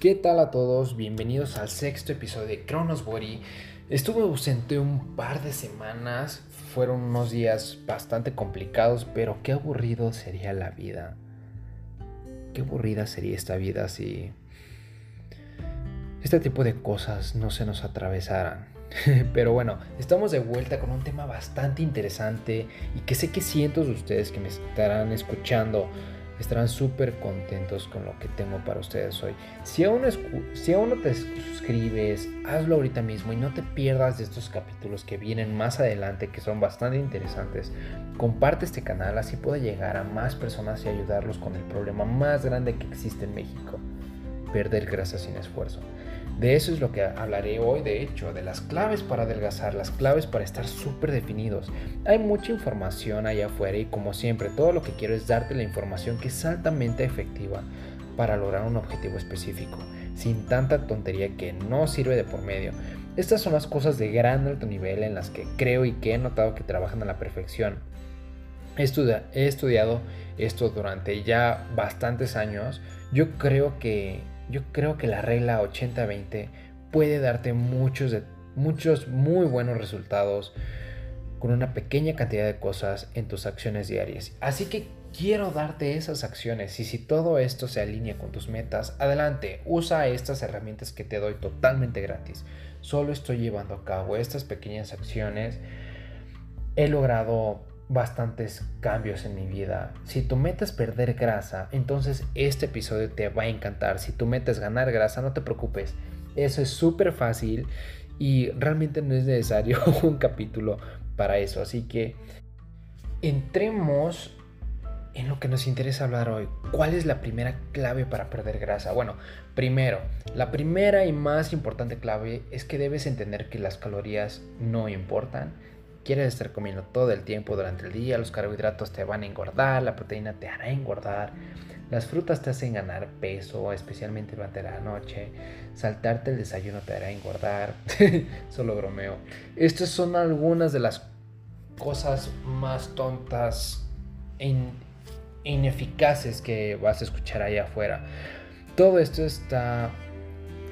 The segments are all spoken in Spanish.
¿Qué tal a todos? Bienvenidos al sexto episodio de Cronos Body. Estuve ausente un par de semanas, fueron unos días bastante complicados, pero qué aburrido sería la vida. Qué aburrida sería esta vida si este tipo de cosas no se nos atravesaran. Pero bueno, estamos de vuelta con un tema bastante interesante y que sé que cientos de ustedes que me estarán escuchando estarán súper contentos con lo que tengo para ustedes hoy. Si aún, si aún no te suscribes, hazlo ahorita mismo y no te pierdas de estos capítulos que vienen más adelante que son bastante interesantes. Comparte este canal así puede llegar a más personas y ayudarlos con el problema más grande que existe en México, perder grasa sin esfuerzo. De eso es lo que hablaré hoy, de hecho, de las claves para adelgazar, las claves para estar súper definidos. Hay mucha información allá afuera y como siempre, todo lo que quiero es darte la información que es altamente efectiva para lograr un objetivo específico, sin tanta tontería que no sirve de por medio. Estas son las cosas de gran alto nivel en las que creo y que he notado que trabajan a la perfección. He, estudiado esto durante ya bastantes años. Yo creo que yo creo que la regla 80-20 puede darte muchos, muchos muy buenos resultados con una pequeña cantidad de cosas en tus acciones diarias. Así que quiero darte esas acciones y si todo esto se alinea con tus metas, adelante, usa estas herramientas que te doy totalmente gratis. Solo estoy llevando a cabo estas pequeñas acciones. He logrado bastantes cambios en mi vida. Si tu meta es perder grasa, entonces este episodio te va a encantar. Si tu meta es ganar grasa, no te preocupes. Eso es súper fácil y realmente no es necesario un capítulo para eso. Así que entremos en lo que nos interesa hablar hoy. ¿Cuál es la primera clave para perder grasa? Bueno, primero, la primera y más importante clave es que debes entender que las calorías no importan quieres estar comiendo todo el tiempo durante el día, los carbohidratos te van a engordar, la proteína te hará engordar, las frutas te hacen ganar peso, especialmente durante la noche, saltarte el desayuno te hará engordar, solo bromeo. Estas son algunas de las cosas más tontas e ineficaces que vas a escuchar allá afuera. Todo esto está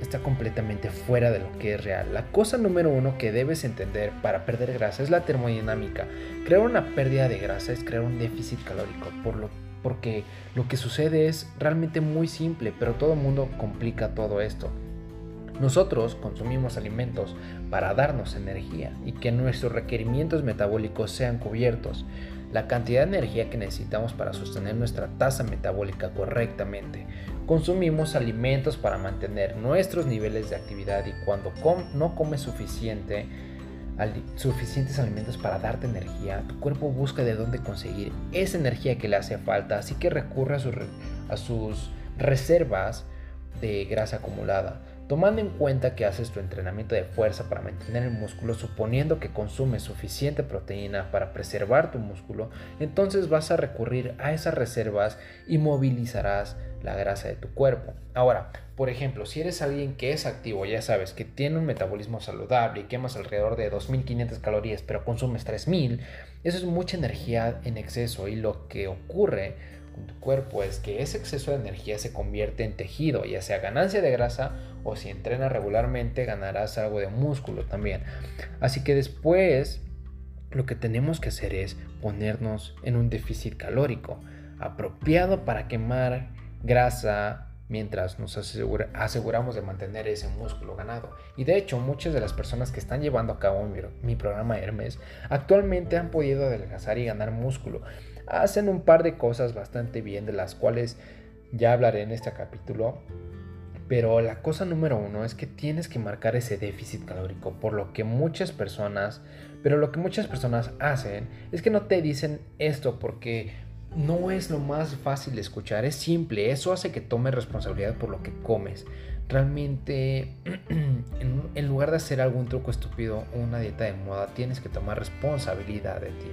está completamente fuera de lo que es real. La cosa número uno que debes entender para perder grasa es la termodinámica. Crear una pérdida de grasa es crear un déficit calórico, por lo, porque lo que sucede es realmente muy simple, pero todo el mundo complica todo esto. Nosotros consumimos alimentos para darnos energía y que nuestros requerimientos metabólicos sean cubiertos la cantidad de energía que necesitamos para sostener nuestra tasa metabólica correctamente. Consumimos alimentos para mantener nuestros niveles de actividad y cuando no comes suficiente, suficientes alimentos para darte energía, tu cuerpo busca de dónde conseguir esa energía que le hace falta, así que recurre a sus reservas de grasa acumulada. Tomando en cuenta que haces tu entrenamiento de fuerza para mantener el músculo, suponiendo que consumes suficiente proteína para preservar tu músculo, entonces vas a recurrir a esas reservas y movilizarás la grasa de tu cuerpo. Ahora, por ejemplo, si eres alguien que es activo, ya sabes, que tiene un metabolismo saludable y quemas alrededor de 2.500 calorías, pero consumes 3.000, eso es mucha energía en exceso y lo que ocurre tu cuerpo es que ese exceso de energía se convierte en tejido, ya sea ganancia de grasa o si entrenas regularmente ganarás algo de músculo también. Así que después lo que tenemos que hacer es ponernos en un déficit calórico apropiado para quemar grasa mientras nos aseguramos de mantener ese músculo ganado. Y de hecho, muchas de las personas que están llevando a cabo mi, mi programa Hermes actualmente han podido adelgazar y ganar músculo hacen un par de cosas bastante bien, de las cuales ya hablaré en este capítulo. Pero la cosa número uno es que tienes que marcar ese déficit calórico, por lo que muchas personas, pero lo que muchas personas hacen es que no te dicen esto porque no es lo más fácil de escuchar, es simple, eso hace que tomes responsabilidad por lo que comes. Realmente, en, lugar de hacer algún truco estúpido o una dieta de moda, tienes que tomar responsabilidad de ti.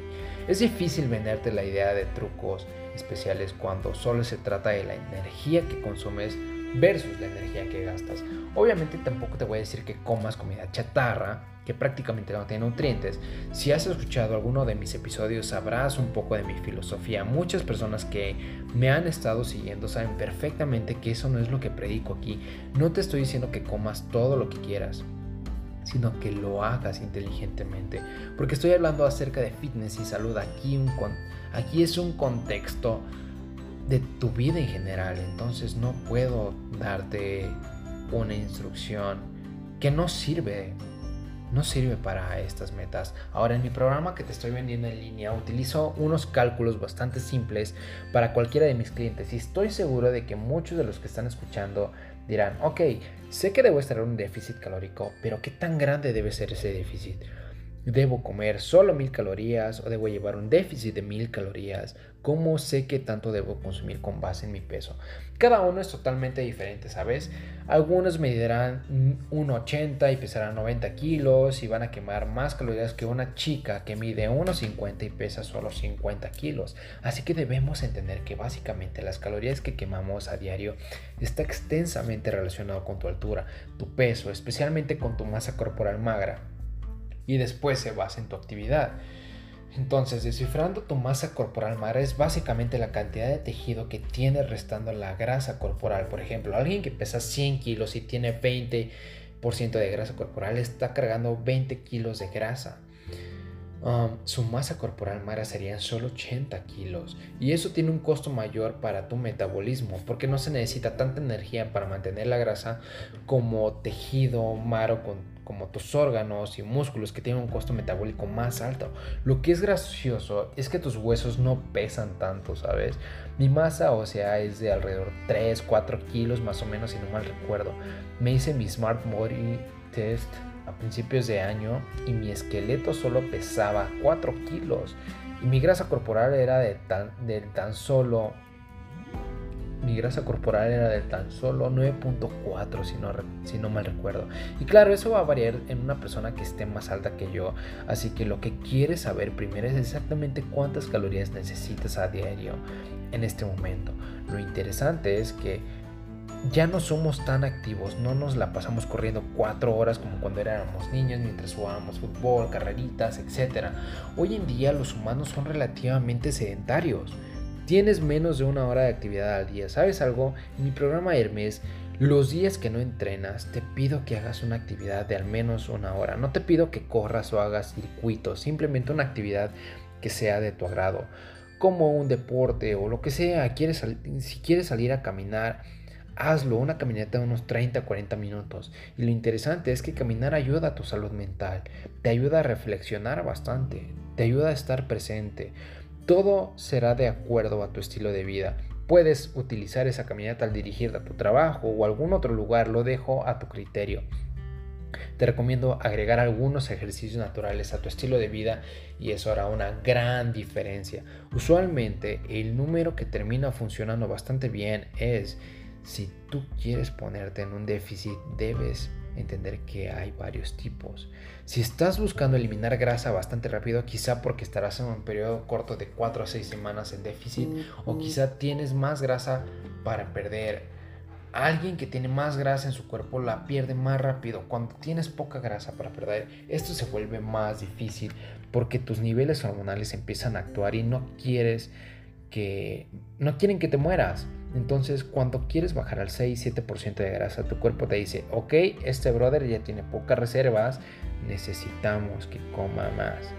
Es difícil venderte la idea de trucos especiales cuando solo se trata de la energía que consumes versus la energía que gastas. Obviamente tampoco te voy a decir que comas comida chatarra, que prácticamente no tiene nutrientes. Si has escuchado alguno de mis episodios sabrás un poco de mi filosofía. Muchas personas que me han estado siguiendo saben perfectamente que eso no es lo que predico aquí. No te estoy diciendo que comas todo lo que quieras sino que lo hagas inteligentemente. Porque estoy hablando acerca de fitness y salud. Aquí, aquí es un contexto de tu vida en general. Entonces no puedo darte una instrucción que no sirve. No sirve para estas metas. Ahora en mi programa que te estoy vendiendo en línea utilizo unos cálculos bastante simples para cualquiera de mis clientes y estoy seguro de que muchos de los que están escuchando dirán, ok, sé que debo estar en un déficit calórico, pero ¿qué tan grande debe ser ese déficit? ¿Debo comer solo mil calorías o debo llevar un déficit de mil calorías? ¿Cómo sé qué tanto debo consumir con base en mi peso? Cada uno es totalmente diferente, ¿sabes? Algunos medirán 1,80 y pesarán 90 kilos y van a quemar más calorías que una chica que mide 1,50 y pesa solo 50 kilos. Así que debemos entender que básicamente las calorías que quemamos a diario está extensamente relacionado con tu altura, tu peso, especialmente con tu masa corporal magra y después se basa en tu actividad. Entonces, descifrando tu masa corporal magra es básicamente la cantidad de tejido que tiene restando la grasa corporal. Por ejemplo, alguien que pesa 100 kilos y tiene 20% de grasa corporal está cargando 20 kilos de grasa. Su masa corporal magra serían solo 80 kilos y eso tiene un costo mayor para tu metabolismo porque no se necesita tanta energía para mantener la grasa como tejido maro como tus órganos y músculos que tienen un costo metabólico más alto. Lo que es gracioso es que tus huesos no pesan tanto, ¿sabes? Mi masa ósea es de alrededor 3, 4 kilos más o menos si no mal recuerdo. Me hice mi Smart Body Test a principios de año y mi esqueleto solo pesaba 4 kilos y mi grasa corporal era de tan, tan solo mi grasa corporal era de tan solo 9.4 si no, si no mal recuerdo. Y claro, eso va a variar en una persona que esté más alta que yo. Así que lo que quieres saber primero es exactamente cuántas calorías necesitas a diario en este momento. Lo interesante es que ya no somos tan activos, no nos la pasamos corriendo cuatro horas como cuando éramos niños mientras jugábamos fútbol, carreritas, etc. Hoy en día los humanos son relativamente sedentarios. Tienes menos de una hora de actividad al día. ¿Sabes algo? En mi programa Hermes, los días que no entrenas, te pido que hagas una actividad de al menos una hora. No te pido que corras o hagas circuitos, simplemente una actividad que sea de tu agrado, como un deporte o lo que sea. ¿Quieres si quieres salir a caminar, hazlo, una caminata de unos 30 40 minutos. Y lo interesante es que caminar ayuda a tu salud mental, te ayuda a reflexionar bastante, te ayuda a estar presente. Todo será de acuerdo a tu estilo de vida. Puedes utilizar esa caminata al dirigirte a tu trabajo o algún otro lugar, lo dejo a tu criterio. Te recomiendo agregar algunos ejercicios naturales a tu estilo de vida y eso hará una gran diferencia. Usualmente el número que termina funcionando bastante bien es si tú quieres ponerte en un déficit, debes entender que hay varios tipos. Si estás buscando eliminar grasa bastante rápido, quizá porque estarás en un periodo corto de 4 a 6 semanas en déficit, o quizá tienes más grasa para perder. Alguien que tiene más grasa en su cuerpo la pierde más rápido. Cuando tienes poca grasa para perder, esto se vuelve más difícil porque tus niveles hormonales empiezan a actuar y no quieres que no quieren que te mueras. Entonces, cuando quieres bajar al 6-7% de grasa, tu cuerpo te dice, ok, este brother ya tiene pocas reservas, necesitamos que coma más.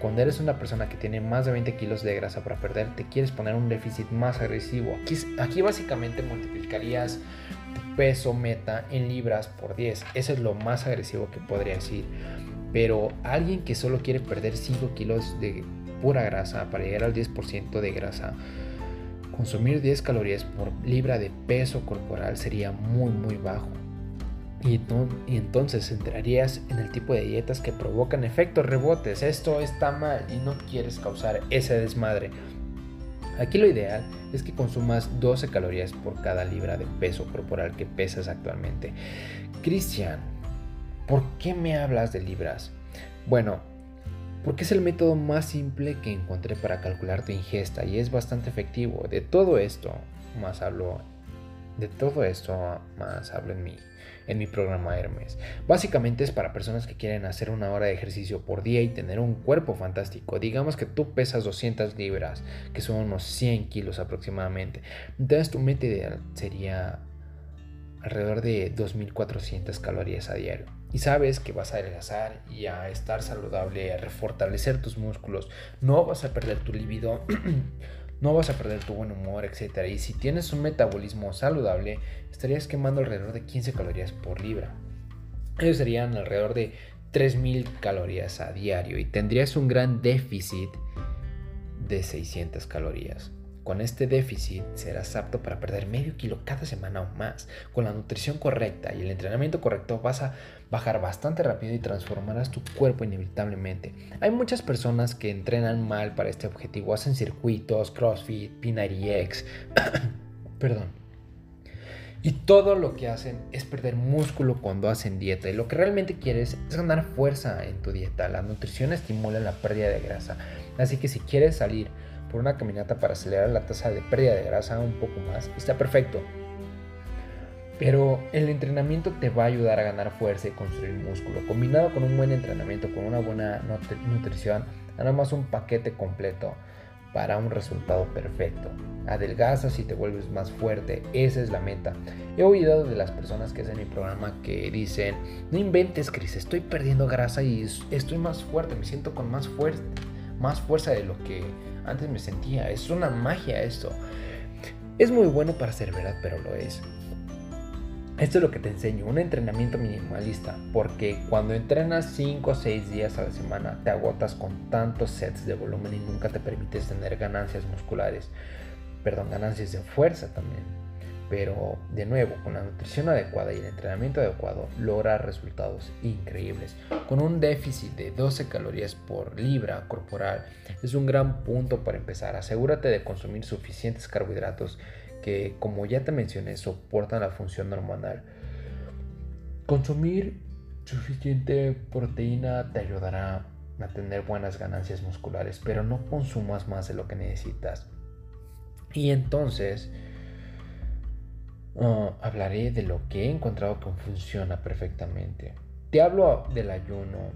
Cuando eres una persona que tiene más de 20 kilos de grasa para perder, te quieres poner un déficit más agresivo. Aquí, básicamente multiplicarías tu peso meta en libras por 10. Eso es lo más agresivo que podría decir. Pero alguien que solo quiere perder 5 kilos de pura grasa para llegar al 10% de grasa, consumir 10 calorías por libra de peso corporal sería muy muy bajo. Y, entonces entrarías en el tipo de dietas que provocan efectos rebotes. Esto está mal y no quieres causar ese desmadre. Aquí lo ideal es que consumas 12 calorías por cada libra de peso corporal que pesas actualmente. Cristian, ¿por qué me hablas de libras? Bueno, porque es el método más simple que encontré para calcular tu ingesta y es bastante efectivo. De todo esto, más hablo De todo esto más hablo en mi, en mi programa Hermes. Básicamente es para personas que quieren hacer una hora de ejercicio por día y tener un cuerpo fantástico. Digamos que tú pesas 200 libras, que son unos 100 kilos aproximadamente. Entonces tu meta ideal sería alrededor de 2.400 calorías a diario. Y sabes que vas a adelgazar y a estar saludable, a refortalecer tus músculos. No vas a perder tu libido, no vas a perder tu buen humor, etc. Y si tienes un metabolismo saludable, estarías quemando alrededor de 15 calorías por libra. Ellos serían alrededor de 3.000 calorías a diario y tendrías un gran déficit de 600 calorías. Con este déficit serás apto para perder medio kilo cada semana o más. Con la nutrición correcta y el entrenamiento correcto vas a bajar bastante rápido y transformarás tu cuerpo inevitablemente. Hay muchas personas que entrenan mal para este objetivo, hacen circuitos, CrossFit, P90X, perdón. Y todo lo que hacen es perder músculo cuando hacen dieta. Y lo que realmente quieres es ganar fuerza en tu dieta. La nutrición estimula la pérdida de grasa. Así que si quieres salir por una caminata para acelerar la tasa de pérdida de grasa un poco más, está perfecto. Pero el entrenamiento te va a ayudar a ganar fuerza y construir músculo. Combinado con un buen entrenamiento, con una buena nutrición, nada más un paquete completo para un resultado perfecto. Adelgazas y te vuelves más fuerte, esa es la meta. He oído de las personas que hacen mi programa que dicen, no inventes Chris, estoy perdiendo grasa y estoy más fuerte, me siento con más fuerza, más fuerza de lo que antes me sentía. Es una magia esto. Es muy bueno para ser verdad, pero lo es. Esto es lo que te enseño, un entrenamiento minimalista, porque cuando entrenas 5 o 6 días a la semana te agotas con tantos sets de volumen y nunca te permites tener ganancias musculares, perdón, ganancias de fuerza también. Pero de nuevo, con la nutrición adecuada y el entrenamiento adecuado, logra resultados increíbles. Con un déficit de 12 calorías por libra corporal es un gran punto para empezar. Asegúrate de consumir suficientes carbohidratos que, como ya te mencioné, soportan la función hormonal. Consumir suficiente proteína te ayudará a tener buenas ganancias musculares, pero no consumas más de lo que necesitas. Y entonces Oh, hablaré de lo que he encontrado que funciona perfectamente. Te hablo del ayuno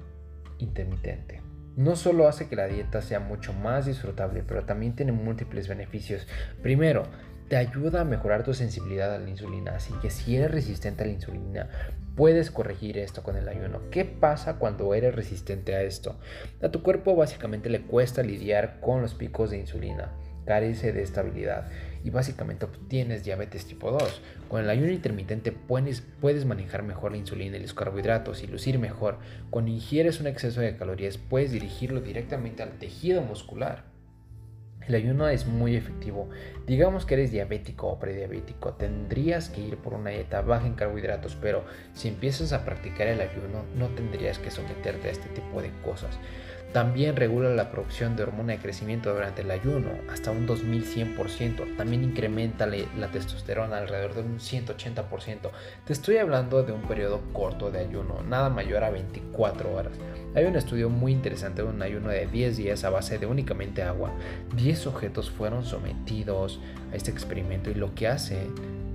intermitente. No solo hace que la dieta sea mucho más disfrutable, pero también tiene múltiples beneficios. Primero, te ayuda a mejorar tu sensibilidad a la insulina, así que si eres resistente a la insulina, puedes corregir esto con el ayuno. ¿Qué pasa cuando eres resistente a esto? A tu cuerpo básicamente le cuesta lidiar con los picos de insulina, carece de estabilidad y básicamente obtienes diabetes tipo 2. Con el ayuno intermitente puedes, manejar mejor la insulina y los carbohidratos y lucir mejor. Cuando ingieres un exceso de calorías puedes dirigirlo directamente al tejido muscular. El ayuno es muy efectivo. Digamos que eres diabético o prediabético, tendrías que ir por una dieta baja en carbohidratos, pero si empiezas a practicar el ayuno no tendrías que someterte a este tipo de cosas. También regula la producción de hormona de crecimiento durante el ayuno hasta un 2100%. También incrementa la testosterona alrededor de un 180%. Te estoy hablando de un periodo corto de ayuno, nada mayor a 24 horas. Hay un estudio muy interesante de un ayuno de 10 días a base de únicamente agua. 10 sujetos fueron sometidos a este experimento y lo que hace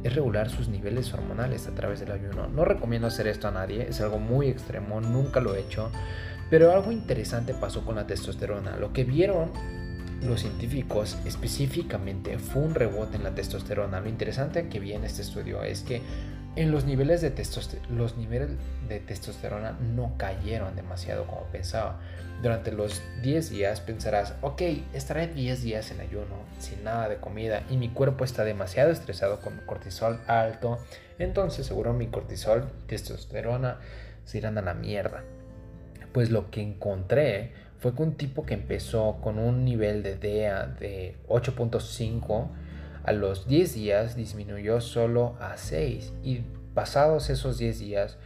es regular sus niveles hormonales a través del ayuno. No recomiendo hacer esto a nadie, es algo muy extremo, nunca lo he hecho. Pero algo interesante pasó con la testosterona. Lo que vieron los científicos específicamente fue un rebote en la testosterona. Lo interesante que vi en este estudio es que en los niveles de, testosterona no cayeron demasiado como pensaba. Durante los 10 días pensarás, ok, estaré 10 días en ayuno, sin nada de comida, y mi cuerpo está demasiado estresado con cortisol alto, entonces seguro mi cortisol y testosterona se irán a la mierda pues lo que encontré fue que un tipo que empezó con un nivel de DEA de 8.5 a los 10 días disminuyó solo a 6 y pasados esos 10 días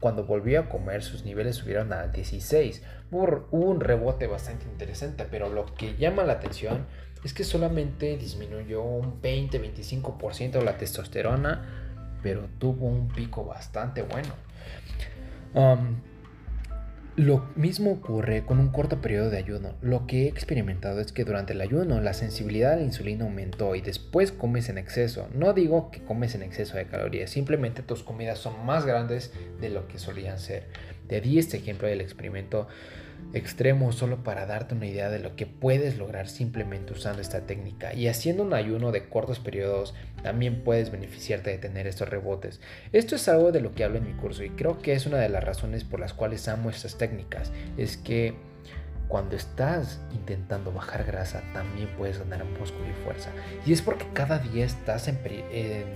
cuando volvió a comer sus niveles subieron a 16. Hubo, un rebote bastante interesante, pero lo que llama la atención es que solamente disminuyó un 20-25% la testosterona, pero tuvo un pico bastante bueno. Um, Lo mismo ocurre con un corto periodo de ayuno. Lo que he experimentado es que durante el ayuno la sensibilidad a la insulina aumentó y después comes en exceso. No digo que comes en exceso de calorías, simplemente tus comidas son más grandes de lo que solían ser. Te di este ejemplo del experimento extremo solo para darte una idea de lo que puedes lograr simplemente usando esta técnica y haciendo un ayuno de cortos periodos también puedes beneficiarte de tener estos rebotes. Esto es algo de lo que hablo en mi curso y creo que es una de las razones por las cuales amo estas técnicas. Es que cuando estás intentando bajar grasa también puedes ganar músculo y fuerza. Y es porque cada día estás en,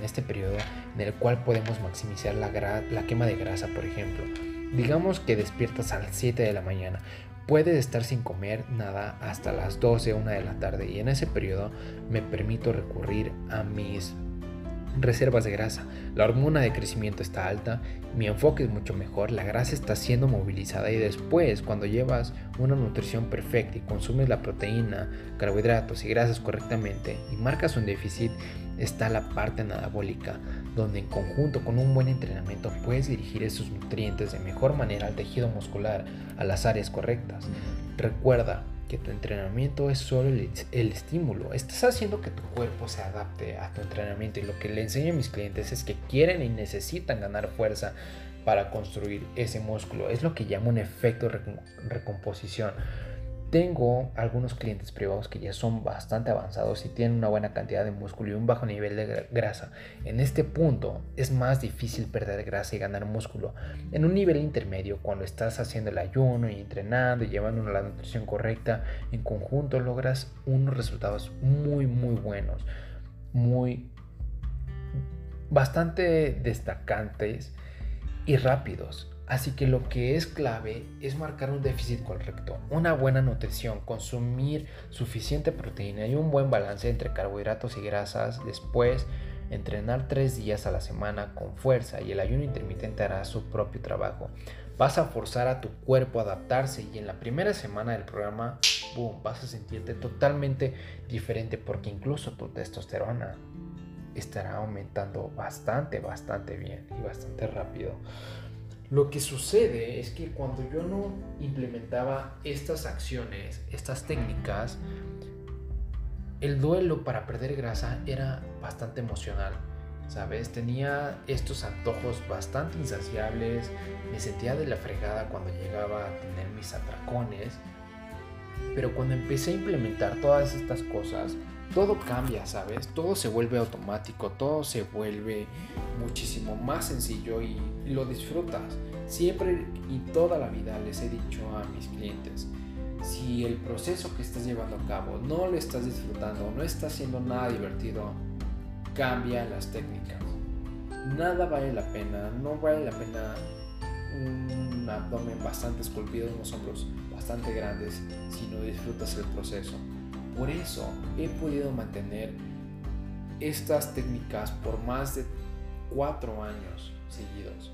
este periodo en el cual podemos maximizar la, la quema de grasa, por ejemplo. Digamos que despiertas a las 7 de la mañana. Puedes estar sin comer nada hasta las 12 o 1 de la tarde y en ese periodo me permito recurrir a mis reservas de grasa. La hormona de crecimiento está alta, mi enfoque es mucho mejor, la grasa está siendo movilizada y después cuando llevas una nutrición perfecta y consumes la proteína, carbohidratos y grasas correctamente y marcas un déficit, está la parte anabólica, donde en conjunto con un buen entrenamiento puedes dirigir esos nutrientes de mejor manera al tejido muscular, a las áreas correctas. Recuerda, que tu entrenamiento es solo el, estímulo. Estás haciendo que tu cuerpo se adapte a tu entrenamiento y lo que le enseño a mis clientes es que quieren y necesitan ganar fuerza para construir ese músculo. Es lo que llamo un efecto recomposición. Tengo algunos clientes privados que ya son bastante avanzados y tienen una buena cantidad de músculo y un bajo nivel de grasa. En este punto es más difícil perder grasa y ganar músculo. En un nivel intermedio, cuando estás haciendo el ayuno y entrenando y llevando la nutrición correcta, en conjunto logras unos resultados muy muy buenos, muy bastante destacantes y rápidos. Así que lo que es clave es marcar un déficit correcto, una buena nutrición, consumir suficiente proteína y un buen balance entre carbohidratos y grasas. Después, entrenar tres días a la semana con fuerza y el ayuno intermitente hará su propio trabajo. Vas a forzar a tu cuerpo a adaptarse y en la primera semana del programa, boom, vas a sentirte totalmente diferente porque incluso tu testosterona estará aumentando bastante, bastante bien y bastante rápido. Lo que sucede es que cuando yo no implementaba estas acciones, estas técnicas, el duelo para perder grasa era bastante emocional. ¿Sabes? Tenía estos antojos bastante insaciables, me sentía de la fregada cuando llegaba a tener mis atracones, pero cuando empecé a implementar todas estas cosas, todo cambia, ¿sabes? Todo se vuelve automático, todo se vuelve muchísimo más sencillo y lo disfrutas. Siempre y toda la vida les he dicho a mis clientes, si el proceso que estás llevando a cabo no lo estás disfrutando, no está haciendo nada divertido, cambia las técnicas. Nada vale la pena, no vale la pena un abdomen bastante esculpido, unos hombros bastante grandes si no disfrutas el proceso. Por eso he podido mantener estas técnicas por más de cuatro años seguidos.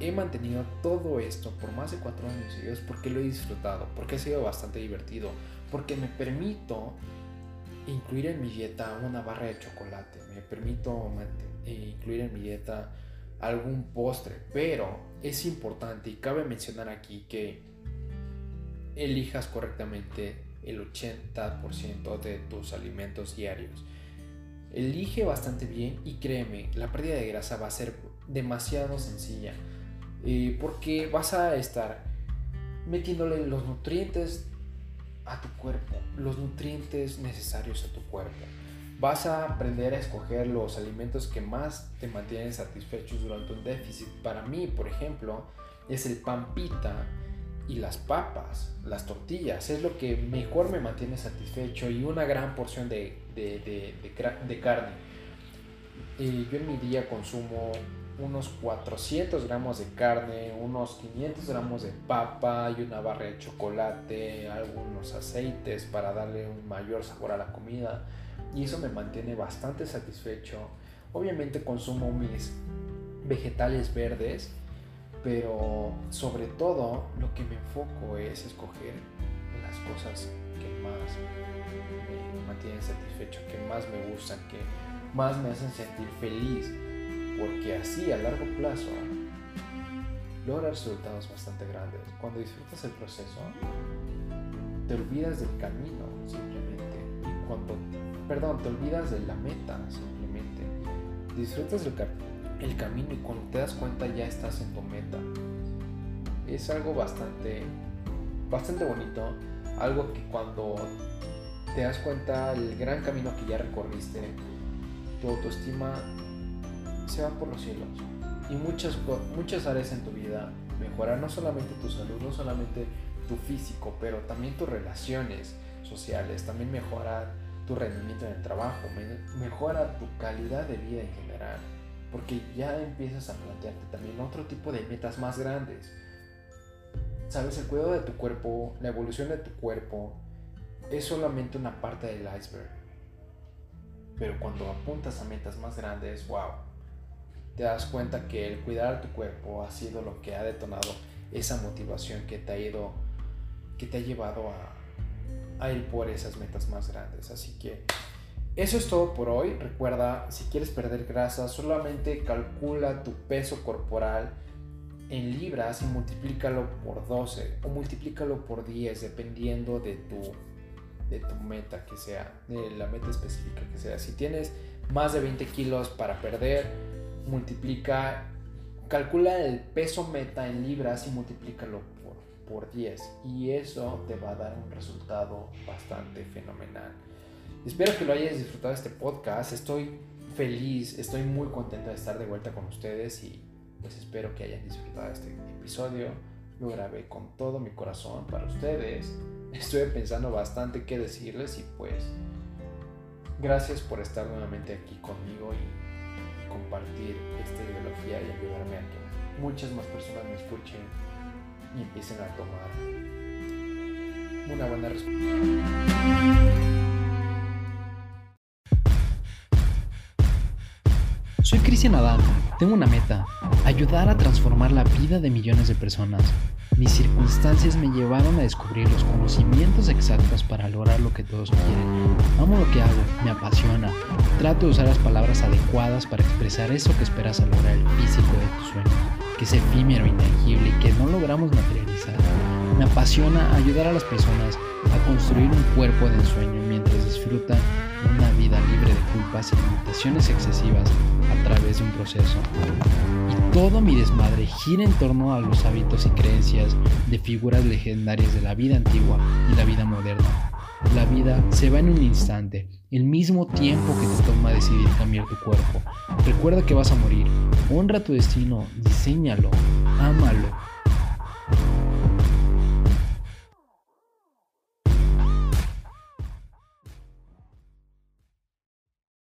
He mantenido todo esto por más de cuatro años seguidos porque lo he disfrutado, porque ha sido bastante divertido, porque me permito incluir en mi dieta una barra de chocolate, me permito eh, incluir en mi dieta algún postre, pero es importante y cabe mencionar aquí que elijas correctamente el 80% de tus alimentos diarios. Elige bastante bien y créeme, la pérdida de grasa va a ser demasiado sencilla. Eh, porque vas a estar metiéndole los nutrientes a tu cuerpo, los nutrientes necesarios a tu cuerpo. Vas a aprender a escoger los alimentos que más te mantienen satisfechos durante un déficit. Para mí, por ejemplo, es el pan pita y las papas, las tortillas, es lo que mejor me mantiene satisfecho y una gran porción de, de, carne. Eh, yo en mi día consumo unos 400 gramos de carne, unos 500 gramos de papa y una barra de chocolate, algunos aceites para darle un mayor sabor a la comida y eso me mantiene bastante satisfecho. Obviamente consumo mis vegetales verdes pero sobre todo lo que me enfoco es escoger las cosas que más me mantienen satisfecho, que más me gustan, que más me hacen sentir feliz, porque así a largo plazo logras resultados bastante grandes. Cuando disfrutas el proceso, te olvidas del camino simplemente. Y cuando, perdón, te olvidas de la meta simplemente. Disfrutas del el camino y cuando te das cuenta ya estás en tu meta. Es algo bastante, bastante bonito. Algo que cuando te das cuenta el gran camino que ya recorriste, tu autoestima se va por los cielos. Y muchas, muchas áreas en tu vida mejorar no solamente tu salud, no solamente tu físico, pero también tus relaciones sociales, también mejora tu rendimiento en el trabajo, mejora tu calidad de vida en general, porque ya empiezas a plantearte también otro tipo de metas más grandes. Sabes, el cuidado de tu cuerpo, la evolución de tu cuerpo, es solamente una parte del iceberg. Pero cuando apuntas a metas más grandes, wow, te das cuenta que el cuidar tu cuerpo ha sido lo que ha detonado esa motivación que te ha ido, que te ha llevado a, a ir por esas metas más grandes. Así que eso es todo por hoy. Recuerda, si quieres perder grasa, solamente calcula tu peso corporal en libras y multiplícalo por 12 o multiplícalo por 10 dependiendo de tu de tu meta que sea, la meta específica que sea. Si tienes más de 20 kilos para perder, multiplica, calcula el peso meta en libras y multiplícalo por, por 10 y eso te va a dar un resultado bastante fenomenal. Espero que lo hayas disfrutado este podcast, estoy feliz, estoy muy contento de estar de vuelta con ustedes y pues espero que hayan disfrutado este episodio. Lo grabé con todo mi corazón para ustedes. Estuve pensando bastante qué decirles y pues gracias por estar nuevamente aquí conmigo y compartir esta ideología y ayudarme a que muchas más personas me escuchen y empiecen a tomar una buena respuesta. Soy Cristian Adán, tengo una meta, ayudar a transformar la vida de millones de personas. Mis circunstancias me llevaron a descubrir los conocimientos exactos para lograr lo que todos quieren. Amo lo que hago, me apasiona. Trato de usar las palabras adecuadas para expresar eso que esperas al lograr el físico de tu sueño, que es efímero, intangible y que no logramos materializar. Me apasiona ayudar a las personas a construir un cuerpo de ensueño mientras disfrutan una vida libre de culpas y limitaciones excesivas a través de un proceso. Y todo mi desmadre gira en torno a los hábitos y creencias de figuras legendarias de la vida antigua y la vida moderna. La vida se va en un instante, el mismo tiempo que te toma decidir cambiar tu cuerpo. Recuerda que vas a morir. Honra tu destino, diseñalo, ámalo